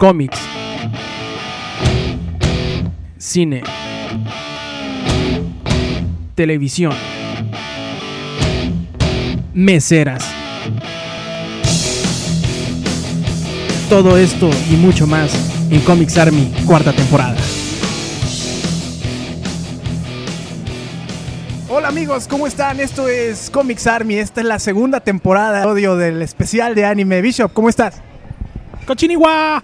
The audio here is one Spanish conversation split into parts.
cómics, cine, televisión, meseras. Todo esto y mucho más en Comics Army, cuarta temporada. Hola amigos, ¿cómo están? Esto es Comics Army, esta es la segunda temporada de audio del especial de anime. Bishop, ¿cómo estás? ¡Cochinigua!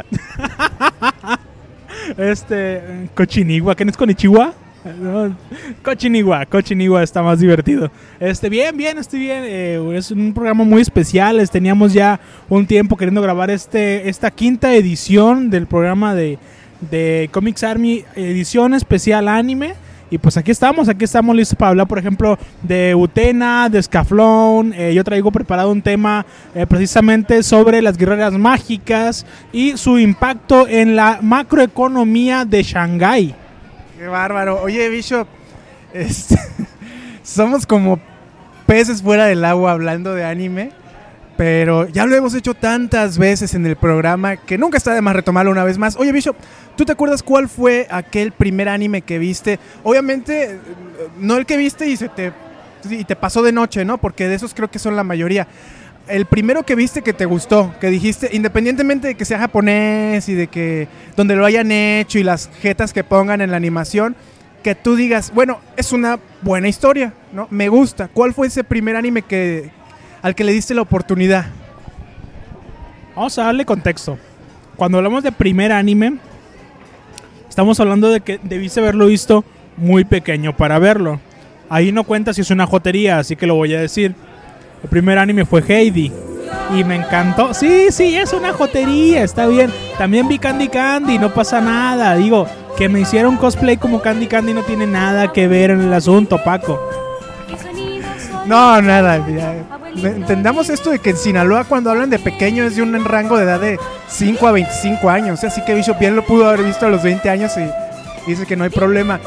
este. ¿Cochinigua? ¿Qué no es Konichiwa? No, Cochinigua, Cochinigua está más divertido. Este, bien, bien, estoy bien. Eh, es un programa muy especial. es- Teníamos ya un tiempo queriendo grabar este, esta quinta edición del programa de, de Comics Army, edición especial anime. Y pues aquí estamos, aquí estamos listos para hablar, por ejemplo, de Utena, de Scaflón. Eh, yo traigo preparado un tema eh, precisamente sobre las guerreras mágicas y su impacto en la macroeconomía de Shanghái. Qué bárbaro. Oye, Bishop, somos como peces fuera del agua hablando de anime, pero ya lo hemos hecho tantas veces en el programa que nunca está de más retomarlo una vez más. Oye, Bishop, ¿tú te acuerdas cuál fue aquel primer anime que viste? Obviamente, no el que viste y se te, y te pasó de noche, ¿no? Porque de esos creo que son la mayoría. El primero que viste que te gustó, que dijiste, independientemente de que sea japonés y de que donde lo hayan hecho y las jetas que pongan en la animación, que tú digas, bueno, es una buena historia, ¿no? Me gusta. ¿Cuál fue ese primer anime que al que le diste la oportunidad? Vamos a darle contexto. Cuando hablamos de primer anime, estamos hablando de que debiste haberlo visto muy pequeño para verlo. Ahí no cuenta si es una jotería, así que lo voy a decir. El primer anime fue Heidi. Y me encantó. Sí, sí, es una jotería, está bien. También vi Candy Candy, no pasa nada. Digo, que me hicieron cosplay como Candy Candy no tiene nada que ver en el asunto, Paco. No, nada. ya. Entendamos esto de que en Sinaloa cuando hablan de pequeño es de un rango de edad de 5 a 25 años. Así que Bishop bien lo pudo haber visto a los 20 años y dice que no hay problema.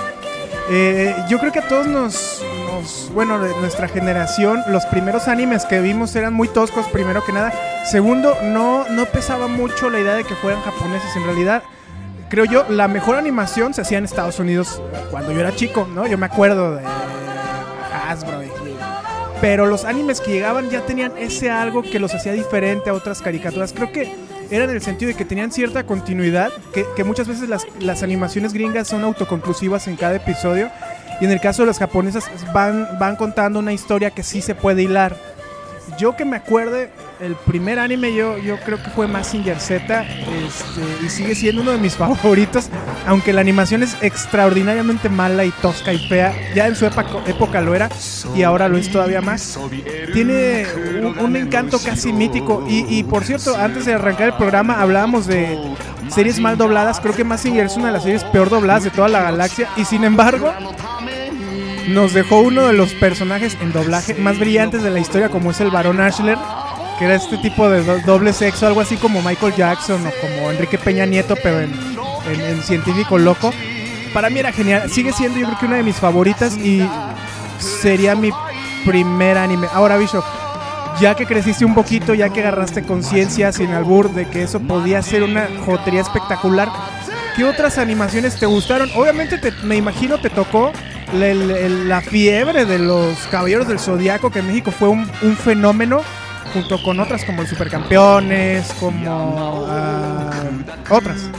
Eh, yo creo que a todos nos, nos- bueno, de nuestra generación, los primeros animes que vimos eran muy toscos, primero que nada. Segundo, no, no pesaba mucho la idea de que fueran japoneses. En realidad, creo yo, la mejor animación se hacía en Estados Unidos cuando yo era chico, ¿no? Yo me acuerdo de Hasbro y pero los animes que llegaban ya tenían ese algo que los hacía diferente a otras caricaturas. Creo que era en el sentido de que tenían cierta continuidad, que, muchas veces las, las animaciones gringas son autoconclusivas en cada episodio, y en el caso de las japonesas van, van contando una historia que sí se puede hilar. Yo que me acuerde, el primer anime yo, yo creo que fue Mazinger Z este, y sigue siendo uno de mis favoritos, aunque la animación es extraordinariamente mala y tosca y fea, ya en su época, lo era y ahora lo es todavía más. Tiene un, encanto casi mítico y, y, por cierto, antes de arrancar el programa hablábamos de series mal dobladas, creo que Mazinger es una de las series peor dobladas de toda la galaxia y sin embargo nos dejó uno de los personajes en doblaje más brillantes de la historia, como es el Barón Ashler, que era este tipo de do- doble sexo, algo así como Michael Jackson o como Enrique Peña Nieto, pero en científico loco. Para mí era genial, sigue siendo yo creo que una de mis favoritas y sería mi primer anime. Ahora, Bishop, ya que creciste un poquito, ya que agarraste conciencia sin albur de que eso podía ser una jotería espectacular, ¿qué otras animaciones te gustaron? Obviamente te- me imagino te tocó la, el- la fiebre de los Caballeros del Zodiaco, que en México fue un, un fenómeno, junto con otras como el Supercampeones, como ah, otras.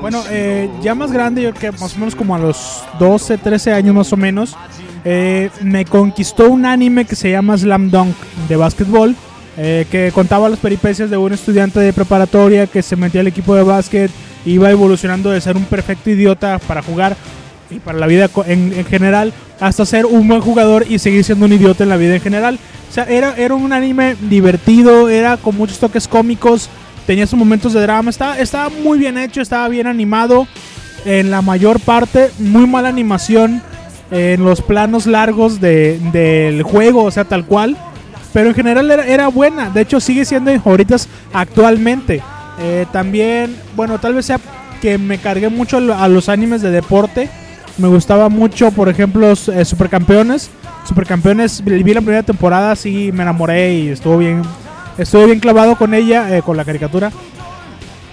Bueno, eh, ya más grande, yo que más o menos como a los 12, 13 años más o menos, eh, me conquistó un anime que se llama Slam Dunk de básquetbol, eh, que contaba las peripecias de un estudiante de preparatoria que se metía al equipo de básquet, iba evolucionando de ser un perfecto idiota para jugar y para la vida en, en general, hasta ser un buen jugador y seguir siendo un idiota en la vida en general. O sea, era, era un anime divertido, era con muchos toques cómicos, tenía sus momentos de drama, estaba, estaba muy bien hecho, estaba bien animado en la mayor parte, muy mala animación en los planos largos de- del juego, o sea, tal cual. Pero en general era, era buena, de hecho sigue siendo en favoritas actualmente. Eh, también, bueno, tal vez sea que me cargué mucho a los animes de deporte. Me gustaba mucho, por ejemplo, eh, Supercampeones. Supercampeones, vi la primera temporada, sí me enamoré y estuvo bien, estuve bien clavado con ella, eh, con la caricatura.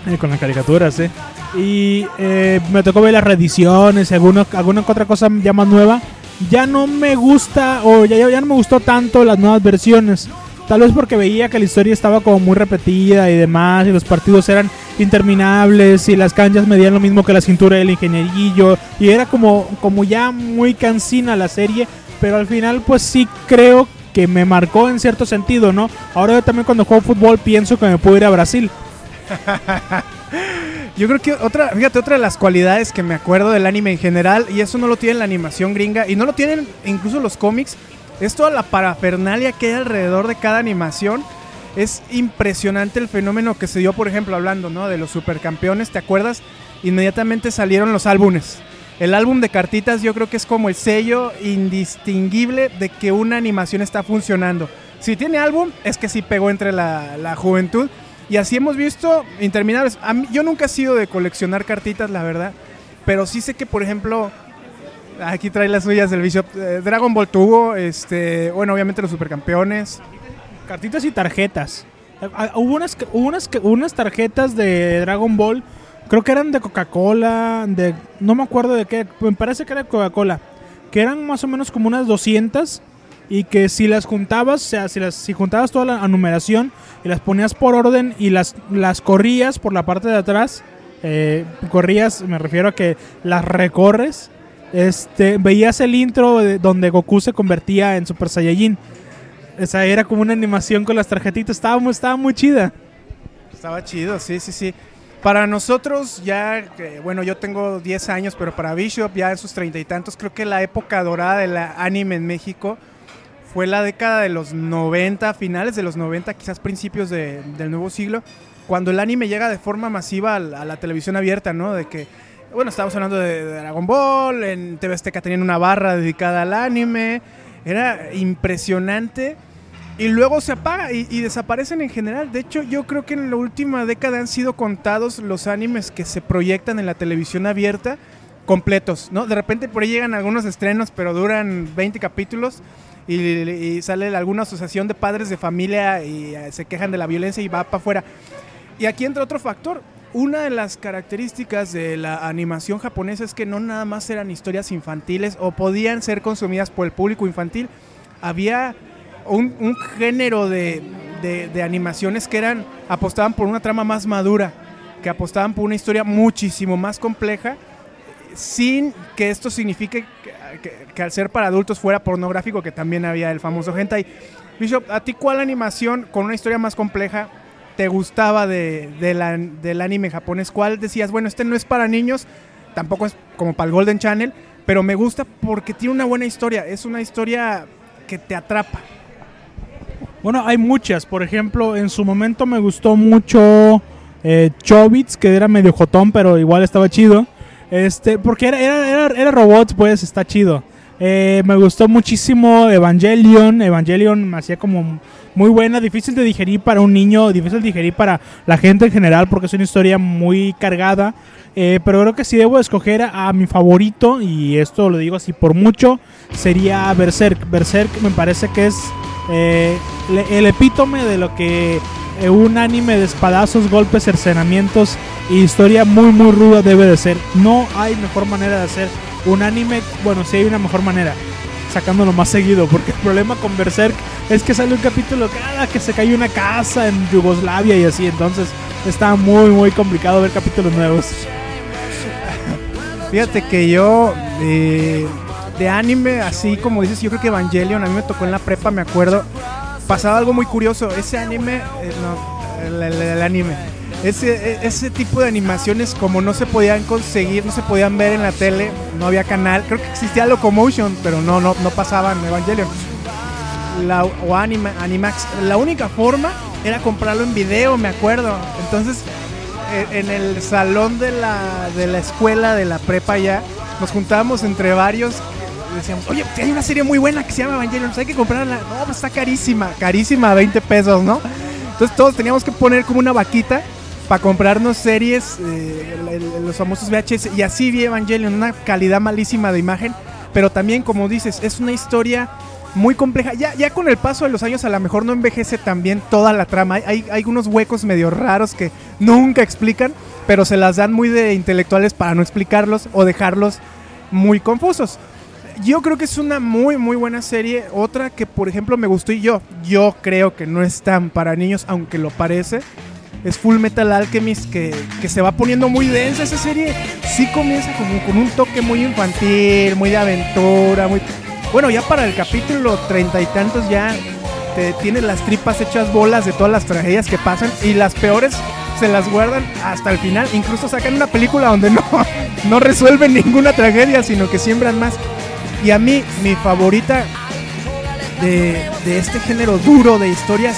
Eh, con las caricaturas, ¿eh? Y me tocó ver las reediciones alguna, alguna otra cosa ya más nueva. Ya no me gusta, o ya, ya no me gustó tanto las nuevas versiones. Tal vez porque veía que la historia estaba como muy repetida y demás, y los partidos eran interminables, y las canchas medían lo mismo que la cintura del ingenierillo, y era como, como ya muy cansina la serie, pero al final pues sí creo que me marcó en cierto sentido, ¿no? Ahora yo también cuando juego fútbol pienso que me puedo ir a Brasil. Yo creo que otra, fíjate, otra de las cualidades que me acuerdo del anime en general, y eso no lo tiene la animación gringa, y no lo tienen incluso los cómics, es toda la parafernalia que hay alrededor de cada animación. Es impresionante el fenómeno que se dio, por ejemplo, hablando ¿no? de los supercampeones, ¿te acuerdas? Inmediatamente salieron los álbumes. El álbum de cartitas yo creo que es como el sello indistinguible de que una animación está funcionando. Si tiene álbum, es que sí pegó entre la, la juventud. Y así hemos visto interminables. yo nunca he sido de coleccionar cartitas, la verdad. Pero sí sé que, por ejemplo, aquí trae las suyas del Bishop. Eh, Dragon Ball tuvo, este, bueno, obviamente los supercampeones. Cartitas y tarjetas. Eh, ah, hubo unas, unas, unas tarjetas de Dragon Ball, creo que eran de Coca-Cola, de no me acuerdo de qué, me parece que era de Coca-Cola, que eran más o menos como unas 200 y que si las juntabas, o sea, si, las, si juntabas toda la numeración y las ponías por orden y las, las corrías por la parte de atrás, eh, corrías, me refiero a que las recorres, este, veías el intro donde Goku se convertía en Super Saiyajin. Esa era como una animación con las tarjetitas, estaba muy, estaba muy chida. Estaba chido, sí, sí, sí. Para nosotros ya, bueno, yo tengo 10 años, pero para Bishop ya en sus treinta y tantos, creo que la época dorada del anime en México fue la década de los 90, finales de los 90, quizás principios del nuevo siglo, cuando el anime llega de forma masiva a la, televisión abierta, ¿no? De que, bueno, estábamos hablando de, Dragon Ball, en TV Azteca tenían una barra dedicada al anime, era impresionante. Y luego se apaga y, y, desaparecen en general. De hecho, yo creo que en la última década han sido contados los animes que se proyectan en la televisión abierta completos, ¿no? De repente por ahí llegan algunos estrenos, pero duran 20 capítulos y, sale alguna asociación de padres de familia y eh, se quejan de la violencia y va para afuera. Y aquí entra otro factor. Una de las características de la animación japonesa es que no nada más eran historias infantiles o podían ser consumidas por el público infantil. Había un, género de, de, animaciones que eran apostaban por una trama más madura, que apostaban por una historia muchísimo más compleja, sin que esto signifique que, al ser para adultos fuera pornográfico, que también había el famoso hentai. Bishop, ¿a ti cuál animación con una historia más compleja te gustaba de, del anime japonés? ¿Cuál decías, bueno, este no es para niños, tampoco es como para el Golden Channel, pero me gusta porque tiene una buena historia, es una historia que te atrapa? Bueno, hay muchas. Por ejemplo, en su momento me gustó mucho eh, Chobits, que era medio jotón, pero igual estaba chido. Este, porque era, era, era, robots, pues está chido. Eh, me gustó muchísimo Evangelion. Evangelion me hacía como muy buena, difícil de digerir para un niño, difícil de digerir para la gente en general, porque es una historia muy cargada. Eh, pero creo que si debo escoger a, mi favorito, y esto lo digo así por mucho, sería Berserk. Berserk me parece que es eh, el epítome de lo que un anime de espadazos, golpes, cercenamientos y historia muy muy ruda debe de ser. No hay mejor manera de hacer un anime, bueno, sí hay una mejor manera, sacándolo más seguido, porque el problema con Berserk es que sale un capítulo cada que se cae una casa en Yugoslavia y así, entonces está muy muy complicado ver capítulos nuevos. Fíjate que yo eh, de anime, así como dices, yo creo que Evangelion a mí me tocó en la prepa, me acuerdo pasaba algo muy curioso. Ese anime, eh, no, el, anime, ese, e, ese tipo de animaciones como no se podían conseguir, no se podían ver en la tele, no había canal. Creo que existía Locomotion, pero no, no, no pasaban Evangelion. La, o anima, Animax. La única forma era comprarlo en video, me acuerdo. Entonces, e, en el salón de la, de la escuela, de la prepa ya, nos juntábamos entre varios decíamos, oye, hay una serie muy buena que se llama Evangelion, pues hay que comprarla. No, pues está carísima, carísima, 20 pesos, ¿no? Entonces todos teníamos que poner como una vaquita para comprarnos series, eh, los famosos VHS, y así vi Evangelion, una calidad malísima de imagen, pero también, como dices, es una historia muy compleja. Ya, ya con el paso de los años a lo mejor no envejece también toda la trama. Hay, hay, unos huecos medio raros que nunca explican, pero se las dan muy de intelectuales para no explicarlos o dejarlos muy confusos. Yo creo que es una muy muy buena serie. Otra que por ejemplo me gustó y yo, yo creo que no es tan para niños, aunque lo parece. Es Full Metal Alchemist que, que se va poniendo muy densa esa serie. Sí comienza como con un toque muy infantil, muy de aventura, muy bueno, ya para el capítulo treinta y tantos ya te tienen las tripas hechas bolas de todas las tragedias que pasan y las peores se las guardan hasta el final. Incluso sacan una película donde no, no resuelven ninguna tragedia, sino que siembran más. Y a mí, mi favorita de, de este género duro de historias,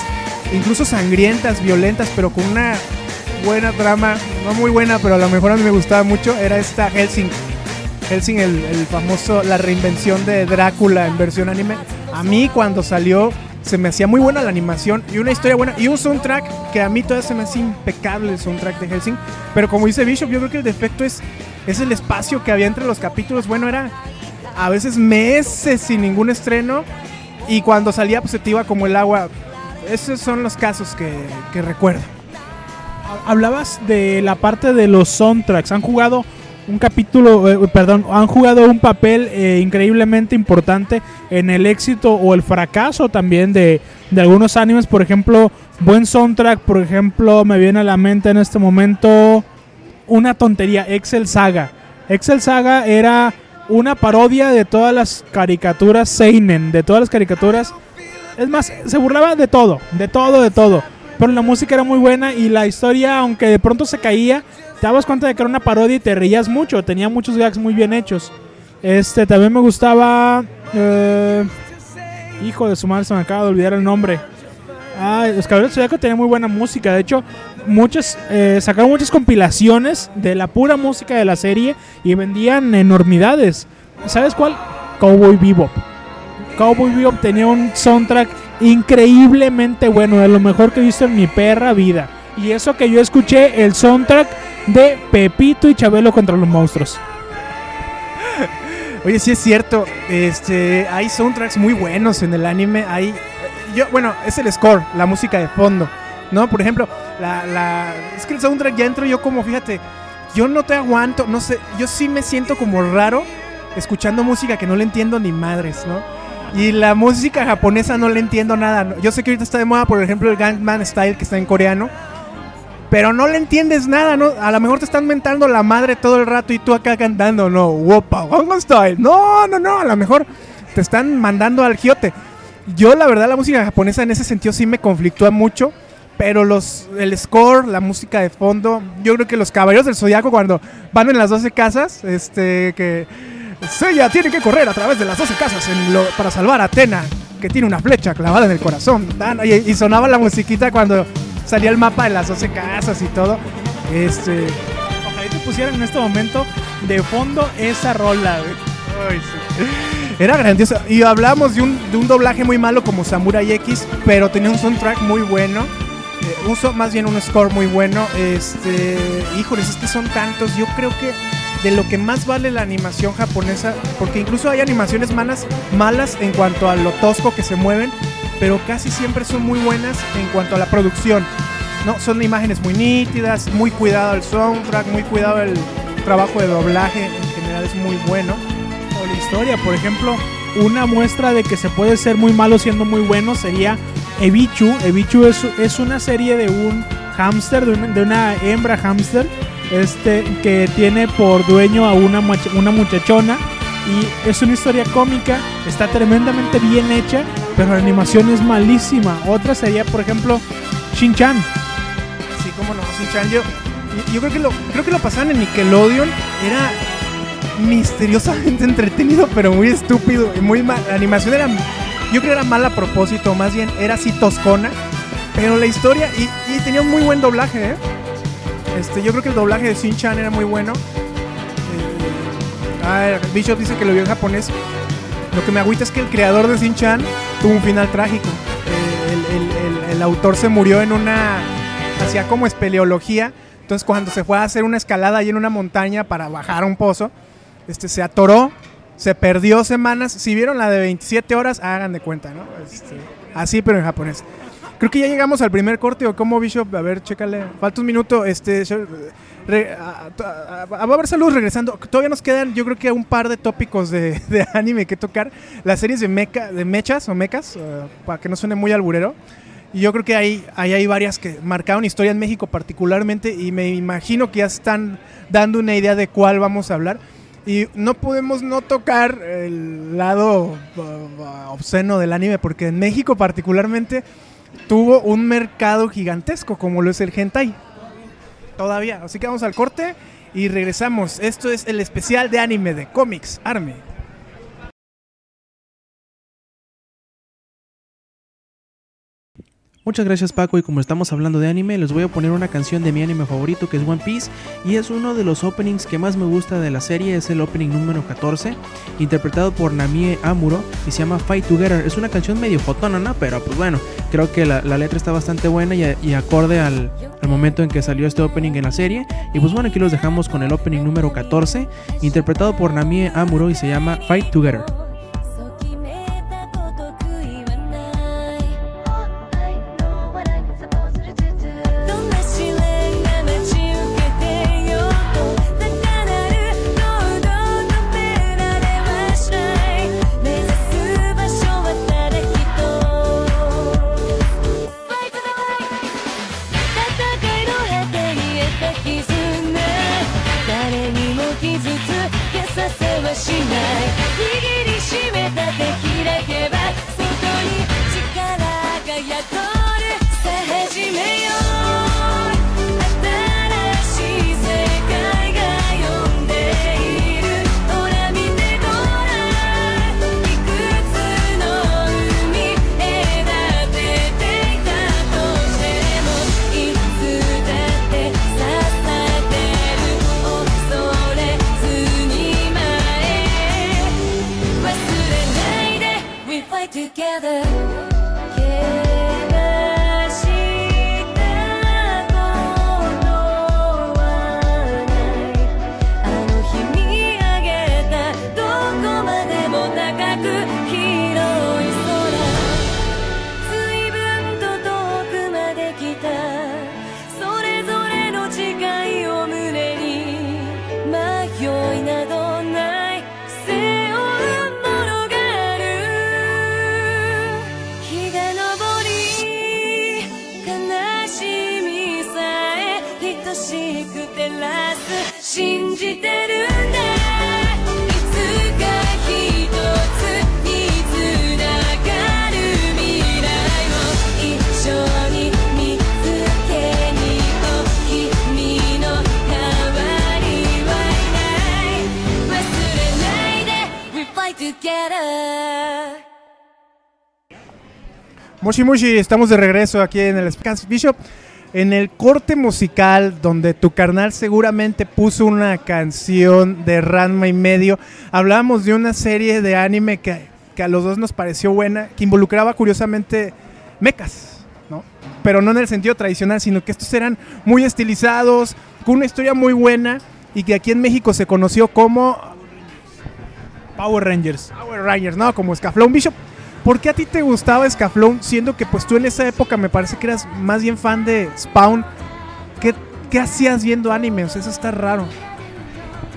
incluso sangrientas, violentas, pero con una buena trama, no muy buena, pero a lo mejor a mí me gustaba mucho, era esta Helsing Helsing, el, famoso, la reinvención de Drácula en versión anime. A mí cuando salió se me hacía muy buena la animación y una historia buena y un soundtrack que a mí todavía se me hace impecable el soundtrack de Helsing. Pero como dice Bishop, yo creo que el defecto es, es el espacio que había entre los capítulos. Bueno, era a veces meses sin ningún estreno y cuando salía pues se te iba como el agua. Esos son los casos que, que recuerdo. Hablabas de la parte de los soundtracks. ¿Han jugado un capítulo, eh, perdón, han jugado un papel eh, increíblemente importante en el éxito o el fracaso también de, de, algunos animes. Por ejemplo, buen soundtrack, por ejemplo, me viene a la mente en este momento una tontería, Excel Saga. Excel Saga era una parodia de todas las caricaturas Seinen, de todas las caricaturas. Es más, se burlaba de todo, de todo, de todo. Pero la música era muy buena y la historia, aunque de pronto se caía, te dabas cuenta de que era una parodia y te reías mucho. Tenía muchos gags muy bien hechos. Este, también me gustaba. Eh, hijo de su madre, se me acaba de olvidar el nombre. Ah, los Caballeros Zodiaco tenía muy buena música. De hecho, muchas eh, sacaron muchas compilaciones de la pura música de la serie y vendían enormidades. ¿Sabes cuál? Cowboy Bebop. Cowboy Bebop tenía un soundtrack increíblemente bueno, de lo mejor que he visto en mi perra vida. Y eso que yo escuché el soundtrack de Pepito y Chabelo contra los monstruos. Oye, sí es cierto. Este, hay soundtracks muy buenos en el anime. Hay, yo, bueno, es el score, la música de fondo, ¿no? Por ejemplo, la, es que el soundtrack ya entro yo como, fíjate, yo no te aguanto, no sé, yo sí me siento como raro escuchando música que no le entiendo ni madres, ¿no? Y la música japonesa no le entiendo nada. Yo sé que ahorita está de moda, por ejemplo, el Gangman Style que está en coreano pero no le entiendes nada, ¿no? A lo mejor te están mentando la madre todo el rato y tú acá cantando, no, Wopa, Style. No, no, no, a lo mejor te están mandando al giote. Yo, la verdad, la música japonesa en ese sentido sí me conflictúa mucho. Pero los, el score, la música de fondo, yo creo que los caballeros del zodiaco cuando van en las 12 casas, este, que Seiya tiene que correr a través de las 12 casas para salvar a Atena, que tiene una flecha clavada en el corazón. y sonaba la musiquita cuando salía el mapa de las 12 casas y todo. Este. Ojalá te pusieran en este momento de fondo esa rola, Era grandioso. Y hablamos de un, de un doblaje muy malo como Samurai X, pero tenía un soundtrack muy bueno. Eh, uso más bien un score muy bueno. Este, híjoles, es son tantos. Yo creo que de lo que más vale la animación japonesa, porque incluso hay animaciones malas, malas en cuanto a lo tosco que se mueven, pero casi siempre son muy buenas en cuanto a la producción. No, son imágenes muy nítidas, muy cuidado el soundtrack, muy cuidado el trabajo de doblaje, en general es muy bueno. O la historia, por ejemplo, una muestra de que se puede ser muy malo siendo muy bueno sería Ebichu. Ebichu es, es una serie de un hámster, de, de una, hembra hámster, este, que tiene por dueño a una, una muchachona y es una historia cómica, está tremendamente bien hecha, pero la animación es malísima. Otra sería, por ejemplo, Shin-Chan. Sí, como no, Shin-Chan. Yo, yo creo, que lo, creo que lo pasaban en Nickelodeon. Era misteriosamente entretenido, pero muy estúpido. Y muy La animación era, yo creo era mal a propósito, más bien era así toscona. Pero la historia, y, y tenía un muy buen doblaje, ¿eh? Este, yo creo que el doblaje de Shin-Chan era muy bueno. Ah, Bishop dice que lo vio en japonés. Lo que me agüita es que el creador de Shin-Chan tuvo un final trágico. Eh, el, autor se murió en una. hacía como espeleología. Entonces, cuando se fue a hacer una escalada ahí en una montaña para bajar a un pozo, este, se atoró, se perdió semanas. Si vieron la de 27 horas, hagan de cuenta, ¿no? Este, así, pero en japonés. Creo que ya llegamos al primer corte o como Bishop, a ver, chécale. Falta un minuto, este a, a, a, ver saludos regresando. Todavía nos quedan, yo creo que un par de tópicos de, de anime que tocar. Las series de meca, de mechas o mecas, uh, para que no suene muy alburero. Y yo creo que hay, hay, hay varias que marcaron historia en México particularmente y me imagino que ya están dando una idea de cuál vamos a hablar. Y no podemos no tocar el lado uh, obsceno del anime porque en México particularmente tuvo un mercado gigantesco como lo es el hentai. Todavía. Así que vamos al corte y regresamos. Esto es el especial de anime de Comics Army. Muchas gracias Paco y como estamos hablando de anime les voy a poner una canción de mi anime favorito que es One Piece y es uno de los openings que más me gusta de la serie, es el opening número 14 interpretado por Namie Amuro y se llama Fight Together, es una canción medio fotona, ¿no? pero pues bueno, creo que la, letra está bastante buena y, y acorde al, al, momento en que salió este opening en la serie y pues bueno aquí los dejamos con el opening número 14 interpretado por Namie Amuro y se llama Fight Together. 'Moshi Mushi, estamos de regreso aquí en el Scans Bishop. En el corte musical donde tu carnal seguramente puso una canción de Ranma y medio, hablábamos de una serie de anime que, que a los dos nos pareció buena, que involucraba curiosamente mechas, ¿no? Pero no en el sentido tradicional, sino que estos eran muy estilizados, con una historia muy buena y que aquí en México se conoció como Power Rangers. Power Rangers, ¿no? Como Scaflón Bishop. ¿Por qué a ti te gustaba Scaflón siendo que pues tú en esa época me parece que eras más bien fan de Spawn? ¿Qué, qué hacías viendo anime? O sea, eso está raro.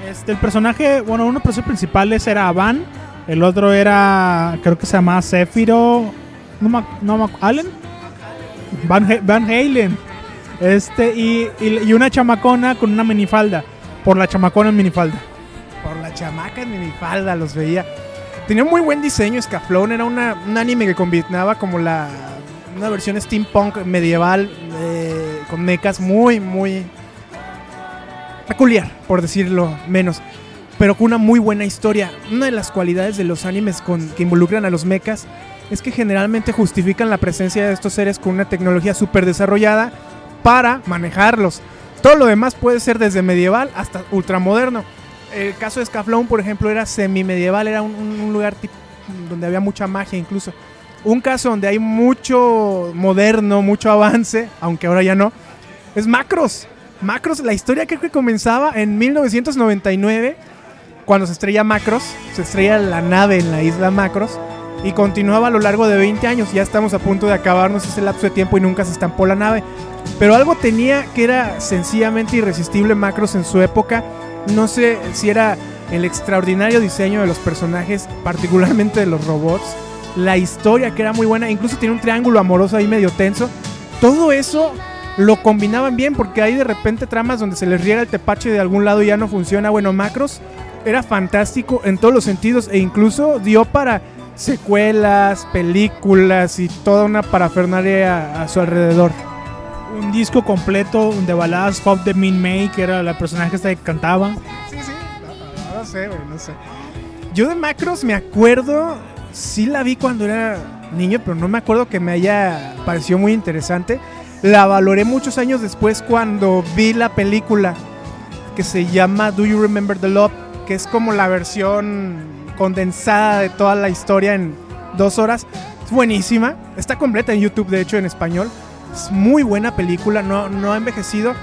Este, el personaje, bueno, uno de los personajes principales era Van, el otro era, creo que se llamaba Zephyro, no me, no Allen, Van, Van Halen, este, y, y, y, una chamacona con una minifalda, por la chamacona en minifalda. Por la chamaca en minifalda los veía. Tenía muy buen diseño Scaflón, era una, un anime que combinaba como la una versión steampunk medieval eh, con mechas muy, muy peculiar, por decirlo menos, pero con una muy buena historia. Una de las cualidades de los animes que involucran a los mechas es que generalmente justifican la presencia de estos seres con una tecnología súper desarrollada para manejarlos. Todo lo demás puede ser desde medieval hasta ultramoderno el caso de Scaflón, por ejemplo, era semi-medieval, era un, un lugar donde había mucha magia incluso. Un caso donde hay mucho moderno, mucho avance, aunque ahora ya no, es Macros. Macros, la historia creo que comenzaba en 1999 cuando se estrella Macros, se estrella la nave en la isla Macros y continuaba a lo largo de 20 años. Ya estamos a punto de acabarnos ese lapso de tiempo y nunca se estampó la nave. Pero algo tenía que era sencillamente irresistible Macros en su época. No sé si era el extraordinario diseño de los personajes, particularmente de los robots, la historia que era muy buena, incluso tiene un triángulo amoroso ahí medio tenso. Todo eso lo combinaban bien porque hay de repente tramas donde se les riega el tepache de algún lado y ya no funciona. Bueno, Macros era fantástico en todos los sentidos e incluso dio para secuelas, películas y toda una parafernalia a, su alrededor. Un disco completo de baladas pop de Min May, que era la personaje esta que cantaba. Sí, sí, no, sé, no sé. Yo de Macros me acuerdo, sí la vi cuando era niño, pero no me acuerdo que me haya parecido muy interesante. La valoré muchos años después cuando vi la película que se llama Do You Remember the Love, que es como la versión condensada de toda la historia en dos horas. Es buenísima. Está completa en YouTube, de hecho, en español. Es muy buena película, no, no ha envejecido.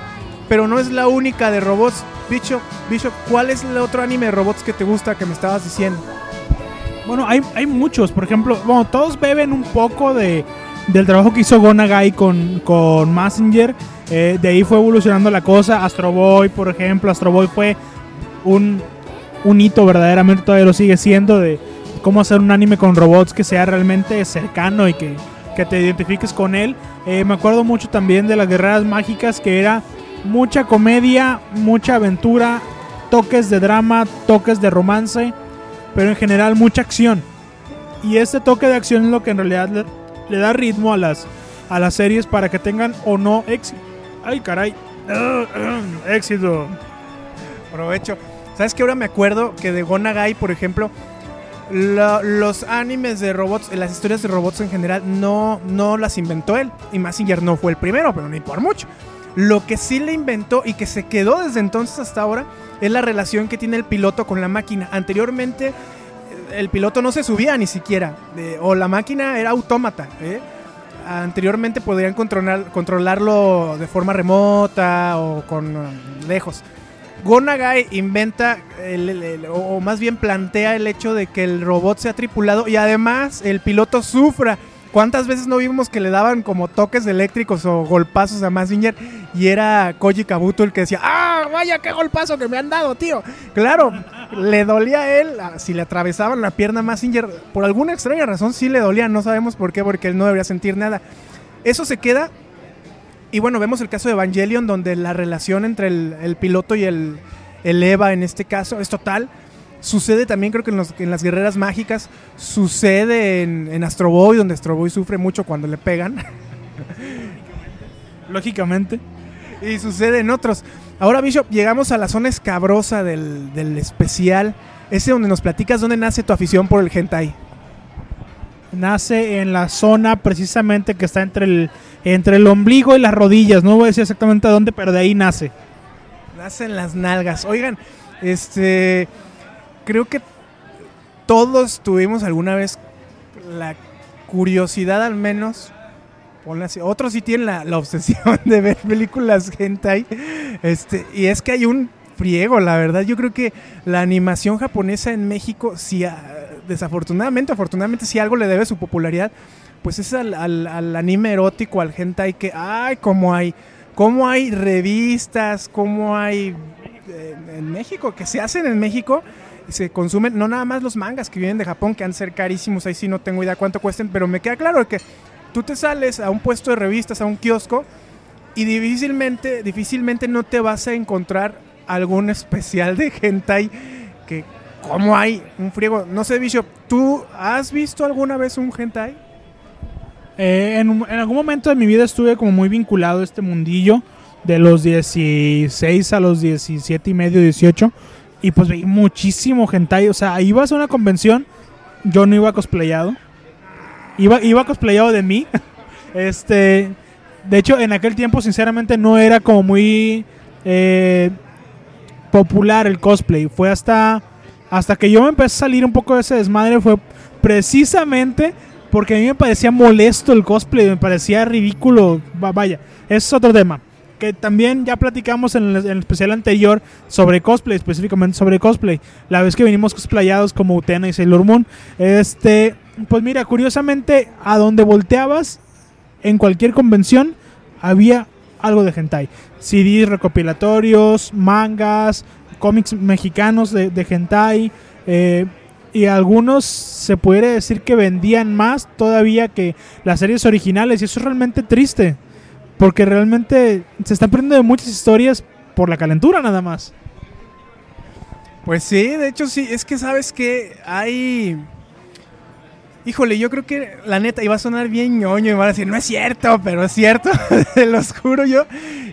Pero no es la única de robots. Bicho, Bicho, ¿cuál es el otro anime de robots que te gusta que me estabas diciendo? Bueno, hay, hay muchos. Por ejemplo, bueno, todos beben un poco de, del trabajo que hizo Gonagai con, con Messenger. Eh, de ahí fue evolucionando la cosa. Astro Boy, por ejemplo. Astro Boy fue un un hito verdaderamente todavía lo sigue siendo de cómo hacer un anime con robots que sea realmente cercano y que, te identifiques con él. Eh, me acuerdo mucho también de las guerreras mágicas que era mucha comedia, mucha aventura, toques de drama, toques de romance, pero en general mucha acción. Y este toque de acción es lo que en realidad le, da ritmo a las, a las series para que tengan o no éxito. Ay, caray. éxito. Provecho. ¿Sabes qué? Ahora me acuerdo que de Gonagai, por ejemplo, los animes de robots, las historias de robots en general, no, no las inventó él. Y Massinger no fue el primero, pero ni por mucho. Lo que sí le inventó y que se quedó desde entonces hasta ahora es la relación que tiene el piloto con la máquina. Anteriormente el piloto no se subía ni siquiera, o la máquina era autómata. ¿eh? Anteriormente podrían controlar, controlarlo de forma remota o con lejos. Gonagai inventa, o más bien plantea el hecho de que el robot sea tripulado y además el piloto sufra. ¿Cuántas veces no vimos que le daban como toques eléctricos o golpazos a Massinger y era Koji Kabuto el que decía, ¡ah, vaya qué golpazo que me han dado, tío! Claro, le dolía a él, si le atravesaban la pierna a Massinger, por alguna extraña razón sí le dolía, no sabemos por qué, porque él no debería sentir nada. Eso se queda y bueno, vemos el caso de Evangelion, donde la relación entre el, piloto y el, Eva en este caso es total. Sucede también, creo que en, las guerreras mágicas, sucede en, en Astro Boy, donde Astro Boy sufre mucho cuando le pegan. Lógicamente. Y sucede en otros. Ahora, Bishop, llegamos a la zona escabrosa del, del especial. Ese donde nos platicas dónde nace tu afición por el hentai. Nace en la zona precisamente que está entre el entre el ombligo y las rodillas. No voy a decir exactamente a dónde, pero de ahí nace. Nace en las nalgas. Oigan, este. Creo que todos tuvimos alguna vez la curiosidad, al menos. Otros sí tienen la, obsesión de ver películas hentai. Este, y es que hay un friego, la verdad. Yo creo que la animación japonesa en México, si, desafortunadamente, afortunadamente, si algo le debe su popularidad, pues es al, al, anime erótico, al hentai que, ay, cómo hay, cómo hay revistas, cómo hay eh, en México, que se hacen en México, se consumen, no nada más los mangas que vienen de Japón, que han ser carísimos, ahí sí no tengo idea cuánto cuesten, pero me queda claro que tú te sales a un puesto de revistas, a un kiosco, y difícilmente, difícilmente no te vas a encontrar algún especial de hentai que, como hay un friego, no sé, Bishop, ¿tú has visto alguna vez un hentai? Eh, en, algún momento de mi vida estuve como muy vinculado a este mundillo de los 16 a los 17 y medio, 18. Y pues veí muchísimo hentai. O sea, ibas a una convención, yo no iba cosplayado. Iba, iba cosplayado de mí. este, de hecho, en aquel tiempo, sinceramente, no era como muy eh, popular el cosplay. Fue hasta, hasta que yo me empecé a salir un poco de ese desmadre. Fue precisamente porque a mí me parecía molesto el cosplay, me parecía ridículo. Vaya, es otro tema. que también ya platicamos en el, especial anterior sobre cosplay, específicamente sobre cosplay. La vez que venimos cosplayados como Utena y Sailor Moon. Este, pues mira, curiosamente, a donde volteabas en cualquier convención había algo de hentai. CDs recopilatorios, mangas, cómics mexicanos de, de hentai. Eh, y algunos se puede decir que vendían más todavía que las series originales y eso es realmente triste porque realmente se están perdiendo de muchas historias por la calentura nada más. Pues sí, de hecho sí, es que sabes que hay... Híjole, yo creo que la neta iba a sonar bien ñoño y van a decir, no es cierto, pero es cierto, lo juro yo.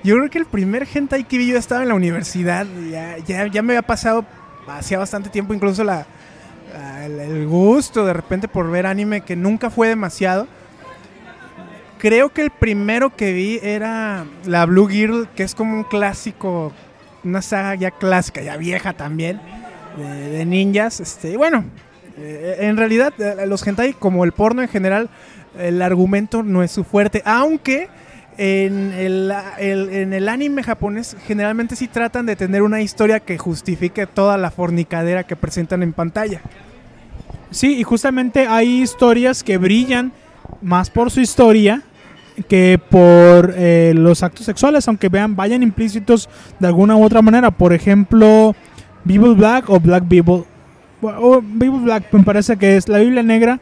Yo creo que el primer hentai que vi yo estaba en la universidad, ya, ya, ya me había pasado hacía bastante tiempo incluso la, el, gusto de repente por ver anime que nunca fue demasiado. Creo que el primero que vi era la Blue Girl, que es como un clásico, una saga ya clásica, ya vieja también, de, ninjas. Este, bueno, eh, en realidad eh, los hentai, como el porno en general, el argumento no es su fuerte, aunque en el, en el, anime japonés generalmente sí tratan de tener una historia que justifique toda la fornicadera que presentan en pantalla. Sí, y justamente hay historias que brillan más por su historia que por eh, los actos sexuales, aunque vean, vayan implícitos de alguna u otra manera. Por ejemplo, Bible Black o Black Bible. O Bible Black me parece que es la Biblia negra.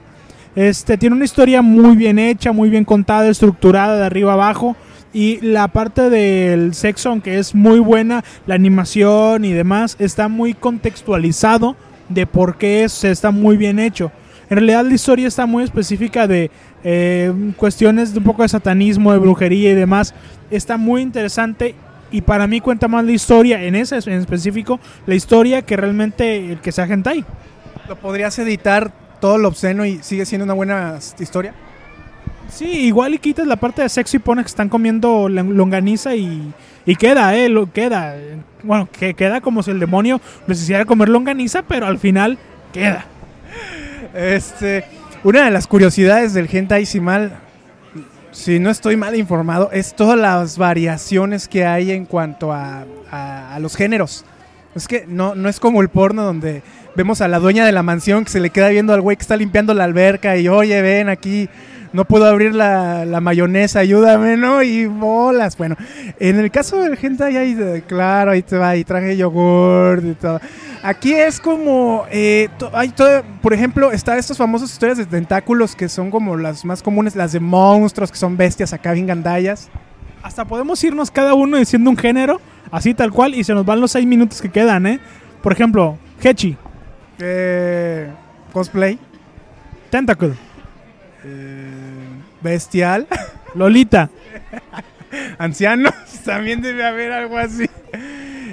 Este tiene una historia muy bien hecha, muy bien contada, estructurada de arriba abajo. Y la parte del sexo, aunque es muy buena, la animación y demás, está muy contextualizado de por qué se está muy bien hecho. En realidad la historia está muy específica de eh, cuestiones de un poco de satanismo, de brujería y demás. Está muy interesante y para mí cuenta más la historia, en ese en específico, la historia que realmente el que sea hentai. ¿Lo podrías editar todo lo obsceno y sigue siendo una buena historia? Sí, igual y quitas la parte de sexo y pones que están comiendo longaniza y, y queda, eh, lo, queda. Bueno, que queda como si el demonio les hiciera comer longaniza, pero al final queda. Este, una de las curiosidades del hentai, si mal, si no estoy mal informado, es todas las variaciones que hay en cuanto a, a, los géneros. Es que no, no es como el porno donde vemos a la dueña de la mansión que se le queda viendo al güey que está limpiando la alberca y oye, ven aquí no puedo abrir la, mayonesa, ayúdame, ¿no? Y bolas. Bueno, en el caso del gente ahí, claro, ahí te va, y traje yogur y todo. Aquí es como, eh, hay todo, por ejemplo, está estas famosas historias de tentáculos que son como las más comunes, las de monstruos, que son bestias acá bien gandallas. Hasta podemos irnos cada uno diciendo un género, así tal cual, y se nos van los seis minutos que quedan, ¿eh? Por ejemplo, Hechi. Eh, cosplay. Tentacle. Eh, bestial. Lolita. Ancianos, también debe haber algo así.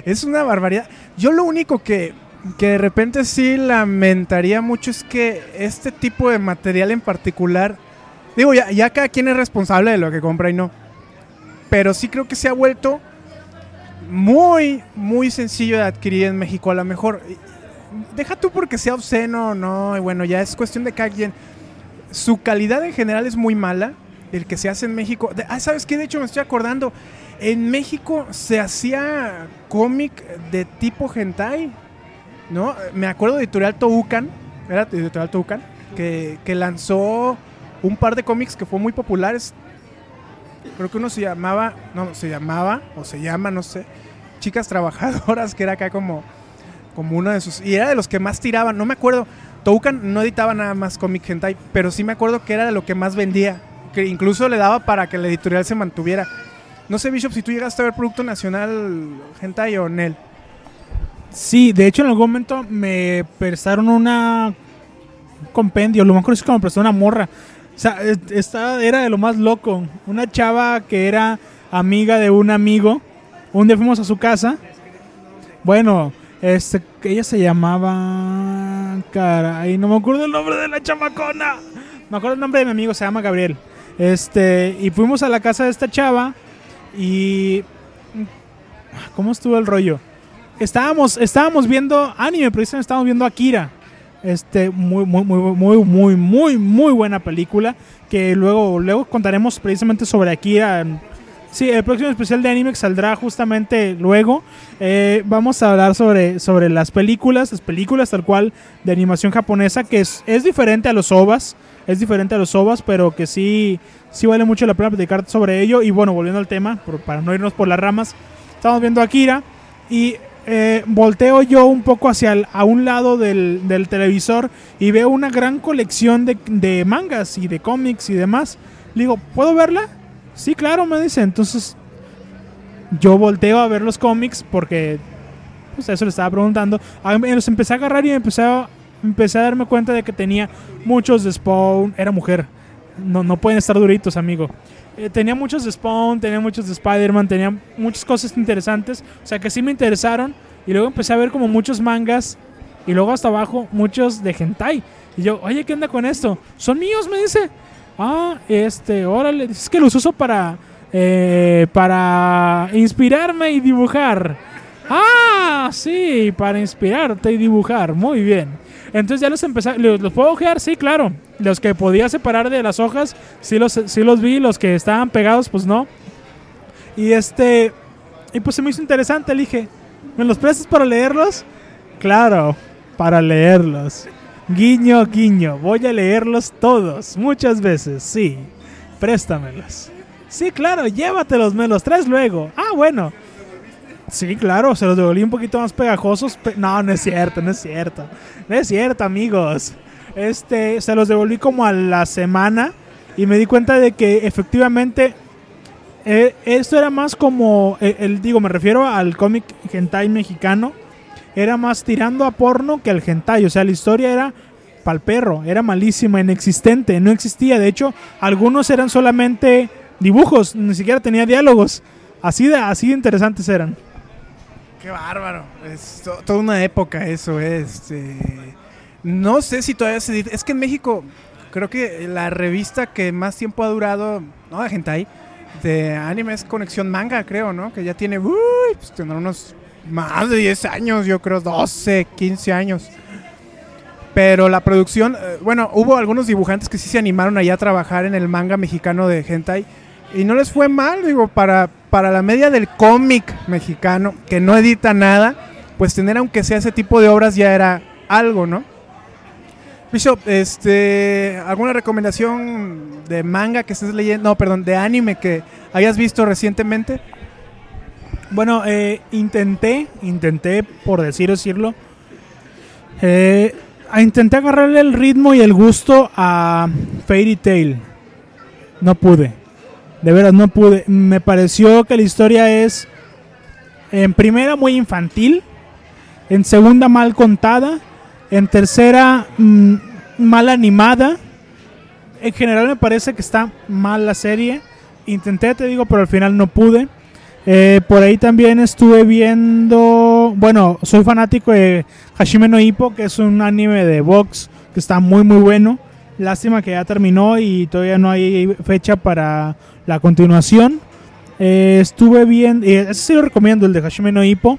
Es una barbaridad. Yo lo único que, que de repente sí lamentaría mucho es que este tipo de material en particular, digo, ya, ya cada quien es responsable de lo que compra y no. Pero sí creo que se ha vuelto muy, muy sencillo de adquirir en México. A lo mejor, deja tú porque sea obsceno, no, y bueno, ya es cuestión de cada quien su calidad en general es muy mala. El que se hace en México. ah, ¿sabes qué? De hecho, me estoy acordando. En México se hacía cómic de tipo hentai. ¿No? Me acuerdo de Editorial Toucan. Era Editorial Toucan. Que, que lanzó un par de cómics que fue muy populares. Creo que uno se llamaba. No, se llamaba. O se llama, no sé. Chicas Trabajadoras, que era acá como. Como uno de sus. Y era de los que más tiraban. No me acuerdo. Toucan no editaba nada más cómic hentai, pero sí me acuerdo que era de lo que más vendía, que incluso le daba para que la editorial se mantuviera. No sé, Bishop, si tú llegaste a ver Producto Nacional hentai o Nel. Sí, de hecho en algún momento me prestaron una compendio, lo mejor es que me prestó una morra. O sea, era de lo más loco. Una chava que era amiga de un amigo. Un día fuimos a su casa. Bueno, este, ella se llamaba. Caray, no me acuerdo el nombre de la chamacona. Me acuerdo el nombre de mi amigo, se llama Gabriel. Este, y fuimos a la casa de esta chava y. ¿Cómo estuvo el rollo? Estábamos, estábamos viendo anime, precisamente estábamos viendo Akira. Este, muy, muy, muy, muy, muy, muy, muy buena película. Que luego, luego contaremos precisamente sobre Akira Sí, el próximo especial de anime saldrá justamente luego. Eh, vamos a hablar sobre, sobre las películas, las películas tal cual de animación japonesa, que es, es diferente a los OVAs, es diferente a los OVAs, pero que sí, sí vale mucho la pena platicar sobre ello. Y bueno, volviendo al tema, para no irnos por las ramas, estamos viendo Akira y eh, volteo yo un poco hacia a un lado del, del, televisor y veo una gran colección de, de mangas y de cómics y demás. Le digo, ¿puedo verla? Sí, claro, me dice. Entonces yo volteo a ver los cómics porque pues eso le estaba preguntando. Los empecé a agarrar y empecé a, empecé a darme cuenta de que tenía muchos de Spawn. Era mujer. No, no pueden estar duritos, amigo. Eh, tenía muchos de Spawn, tenía muchos de Spider-Man, tenía muchas cosas interesantes. O sea que sí me interesaron. Y luego empecé a ver como muchos mangas. Y luego hasta abajo muchos de hentai. Y yo, oye, ¿qué onda con esto? Son míos, me dice. Ah, este, órale, es que los uso para, eh, para inspirarme y dibujar. Ah, sí, para inspirarte y dibujar, muy bien. Entonces ya los empecé, ¿los, puedo ojear? Sí, claro. Los que podía separar de las hojas, sí los, sí los vi, los que estaban pegados, pues no. Y este, y pues se me hizo interesante, le dije, ¿me los prestas para leerlos? Claro, para leerlos. Guiño, guiño, voy a leerlos todos, muchas veces, sí. Préstamelos. Sí, claro, llévatelos, me los traes luego. Ah, bueno. Sí, claro, se los devolví un poquito más pegajosos. no, no es cierto, no es cierto. No es cierto, amigos. Este, se los devolví como a la semana y me di cuenta de que efectivamente eh, esto era más como, eh, el, digo, me refiero al cómic hentai mexicano era más tirando a porno que al hentai. O sea, la historia era pal perro, era malísima, inexistente, no existía. De hecho, algunos eran solamente dibujos, ni siquiera tenía diálogos. Así de, así de interesantes eran. Qué bárbaro. Es toda una época eso. Este, no sé si todavía se... Es que en México creo que la revista que más tiempo ha durado, no de hentai, de anime es Conexión Manga, creo, ¿no? Que ya tiene, uy, pues tendrá unos más de 10 años, yo creo, 12, 15 años. Pero la producción, eh, bueno, hubo algunos dibujantes que sí se animaron allá a trabajar en el manga mexicano de Hentai. Y no les fue mal, digo, para, para la media del cómic mexicano, que no edita nada, pues tener aunque sea ese tipo de obras ya era algo, ¿no? Bishop, este, ¿alguna recomendación de manga que estés leyendo? No, perdón, de anime que hayas visto recientemente? Bueno, eh, intenté, intenté, por decir decirlo, eh, intenté agarrarle el ritmo y el gusto a Fairy Tail. No pude. De veras, no pude. Me pareció que la historia es, en primera, muy infantil. En segunda, mal contada. En tercera, mm, mal animada. En general me parece que está mal la serie. Intenté, te digo, pero al final no pude. Eh, por ahí también estuve viendo, bueno, soy fanático de Hashime no Hippo, que es un anime de box que está muy muy bueno. Lástima que ya terminó y todavía no hay fecha para la continuación. Eh, estuve viendo, eh, ese sí lo recomiendo, el de Hashime Hippo.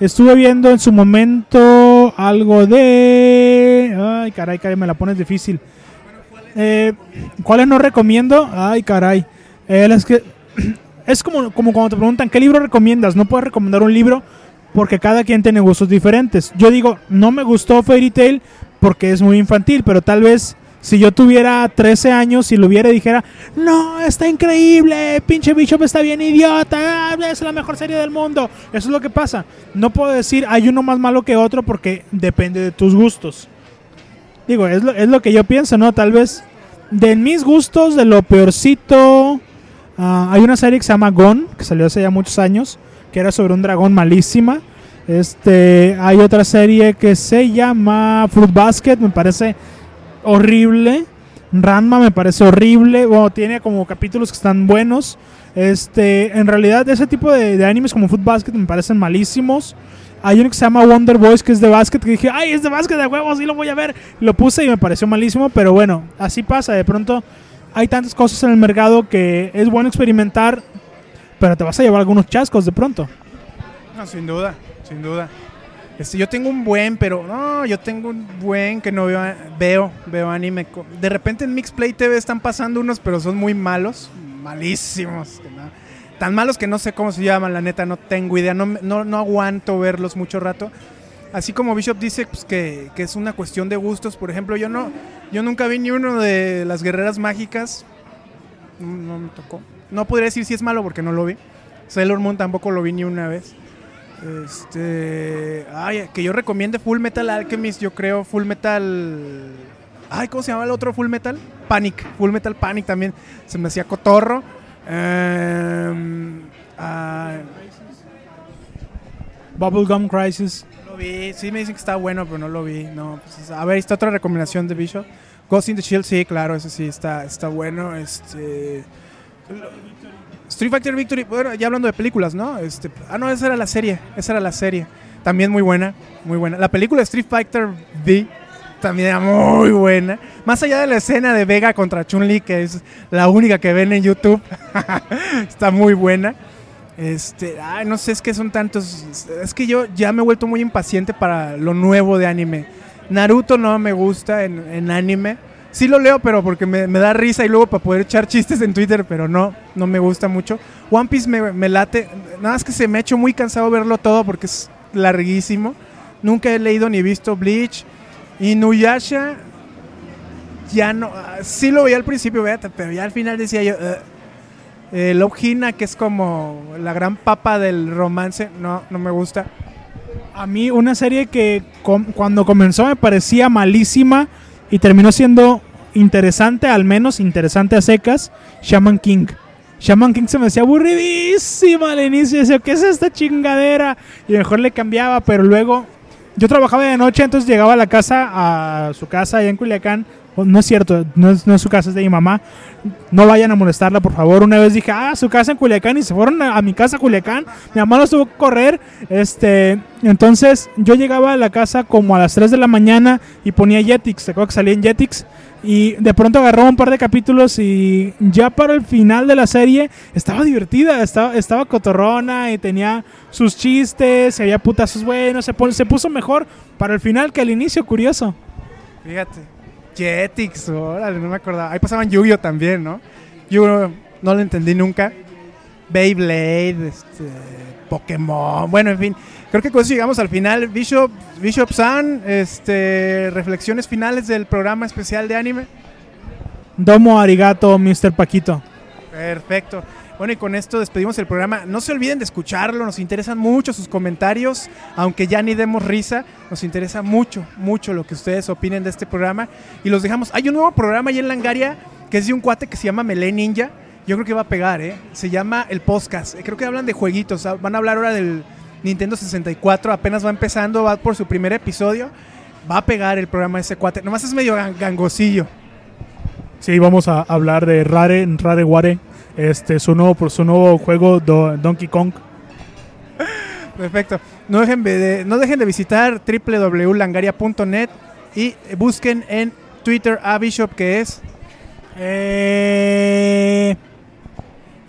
Estuve viendo en su momento algo de... Ay, caray, caray, me la pones difícil. Eh, ¿Cuáles no recomiendo? Ay, caray. es que es como, como cuando te preguntan, ¿qué libro recomiendas? No puedes recomendar un libro porque cada quien tiene gustos diferentes. Yo digo, no me gustó Fairy Tail porque es muy infantil, pero tal vez si yo tuviera 13 años y lo viera y dijera, no, está increíble, pinche Bishop está bien idiota, es la mejor serie del mundo. Eso es lo que pasa. No puedo decir, hay uno más malo que otro porque depende de tus gustos. Digo, es lo, es lo que yo pienso, ¿no? Tal vez de mis gustos, de lo peorcito Ah, hay una serie que se llama Gone, que salió hace ya muchos años, que era sobre un dragón malísima. Este, hay otra serie que se llama Fruit Basket, me parece horrible. Ranma me parece horrible. Bueno, tiene como capítulos que están buenos. Este, en realidad, ese tipo de, animes como Fruit Basket me parecen malísimos. Hay uno que se llama Wonder Boys, que es de básquet, que dije, ay, es de básquet de huevos, sí lo voy a ver. Lo puse y me pareció malísimo, pero bueno, así pasa. De pronto hay tantas cosas en el mercado que es bueno experimentar, pero te vas a llevar algunos chascos de pronto. Sin duda, sin duda. Este, yo tengo un buen, pero no, yo tengo un buen que no veo, veo, veo anime. De repente en Mixplay TV están pasando unos, pero son muy malos, malísimos. tan malos que no sé cómo se llaman, la neta, no tengo idea, no, no, aguanto verlos mucho rato. Así como Bishop dice pues, que, que, es una cuestión de gustos, por ejemplo, yo no, yo nunca vi ni uno de las guerreras mágicas, no, me tocó. No podría decir si es malo porque no lo vi. Sailor Moon tampoco lo vi ni una vez. Este, ay, que yo recomiende Full Metal Alchemist, yo creo Full Metal Ay, ¿cómo se llama el otro Full Metal? Panic. Full Metal Panic también se me hacía cotorro. Um, uh, Bubblegum Crisis. Lo vi, sí me dicen que está bueno, pero no lo vi. No, pues, a ver, está otra recomendación de Bishop. Ghost in the Shield, sí, claro, ese sí está, está bueno. Este. Street Fighter Victory, bueno, ya hablando de películas, ¿no? Este, ah, no, esa era la serie, esa era la serie. También muy buena, muy buena. La película Street Fighter V también era muy buena. Más allá de la escena de Vega contra Chun-Li, que es la única que ven en YouTube, está muy buena. Este, ay, no sé, es que son tantos. Es que yo ya me he vuelto muy impaciente para lo nuevo de anime. Naruto no me gusta en, anime. Sí lo leo, pero porque me, da risa y luego para poder echar chistes en Twitter, pero no, no me gusta mucho. One Piece me, me late. Nada más que se me ha hecho muy cansado verlo todo porque es larguísimo. Nunca he leído ni visto Bleach. Y Nuyasha ya no, sí lo veía al principio, pero ya al final decía yo, eh, Love Hina, que es como la gran papa del romance, no, no me gusta. A mí una serie que cuando comenzó me parecía malísima y terminó siendo interesante, al menos interesante a secas, Shaman King. Shaman King se me decía aburridísima al inicio, decía, ¿qué es esta chingadera? Y mejor le cambiaba, pero luego yo trabajaba de noche, entonces llegaba a la casa, a su casa allá en Culiacán. No es cierto, no es, su casa, es de mi mamá. No vayan a molestarla, por favor. Una vez dije, ah, su casa en Culiacán y se fueron a, mi casa Culiacán. Mi mamá no tuvo que correr. Este, entonces yo llegaba a la casa como a las 3 de la mañana y ponía Jetix. ¿Te acuerdas que salía en Jetix? Y de pronto agarró un par de capítulos y ya para el final de la serie estaba divertida, estaba, estaba cotorrona y tenía sus chistes, había putazos buenos, se, se puso mejor para el final que al inicio, curioso. Fíjate, Jetix, órale, no me acordaba. Ahí pasaban Yu-Gi-Oh también, ¿no? Yo no lo entendí nunca. Beyblade, este, Pokémon, bueno, en fin. Creo que con eso llegamos al final. Bishop, Bishop San, este, reflexiones finales del programa especial de anime. Domo arigato, Mr. Paquito. Perfecto. Bueno, y con esto despedimos el programa. No se olviden de escucharlo, nos interesan mucho sus comentarios, aunque ya ni demos risa, nos interesa mucho, mucho lo que ustedes opinen de este programa. Y los dejamos. Hay un nuevo programa ahí en Langaria que es de un cuate que se llama Melee Ninja. Yo creo que va a pegar, ¿eh? Se llama El Podcast. Creo que hablan de jueguitos. Van a hablar ahora del Nintendo 64 apenas va empezando, va por su primer episodio. Va a pegar el programa ese cuate. Nomás es medio gangosillo. Sí, vamos a hablar de Rare, Rare Ware, este, su nuevo, su nuevo juego Donkey Kong. Perfecto. No dejen de, no dejen de visitar www.langaria.net y busquen en Twitter a Bishop que es... Eh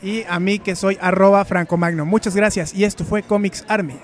y a mí que soy arroba Franco Magno. Muchas gracias y esto fue Comics Army.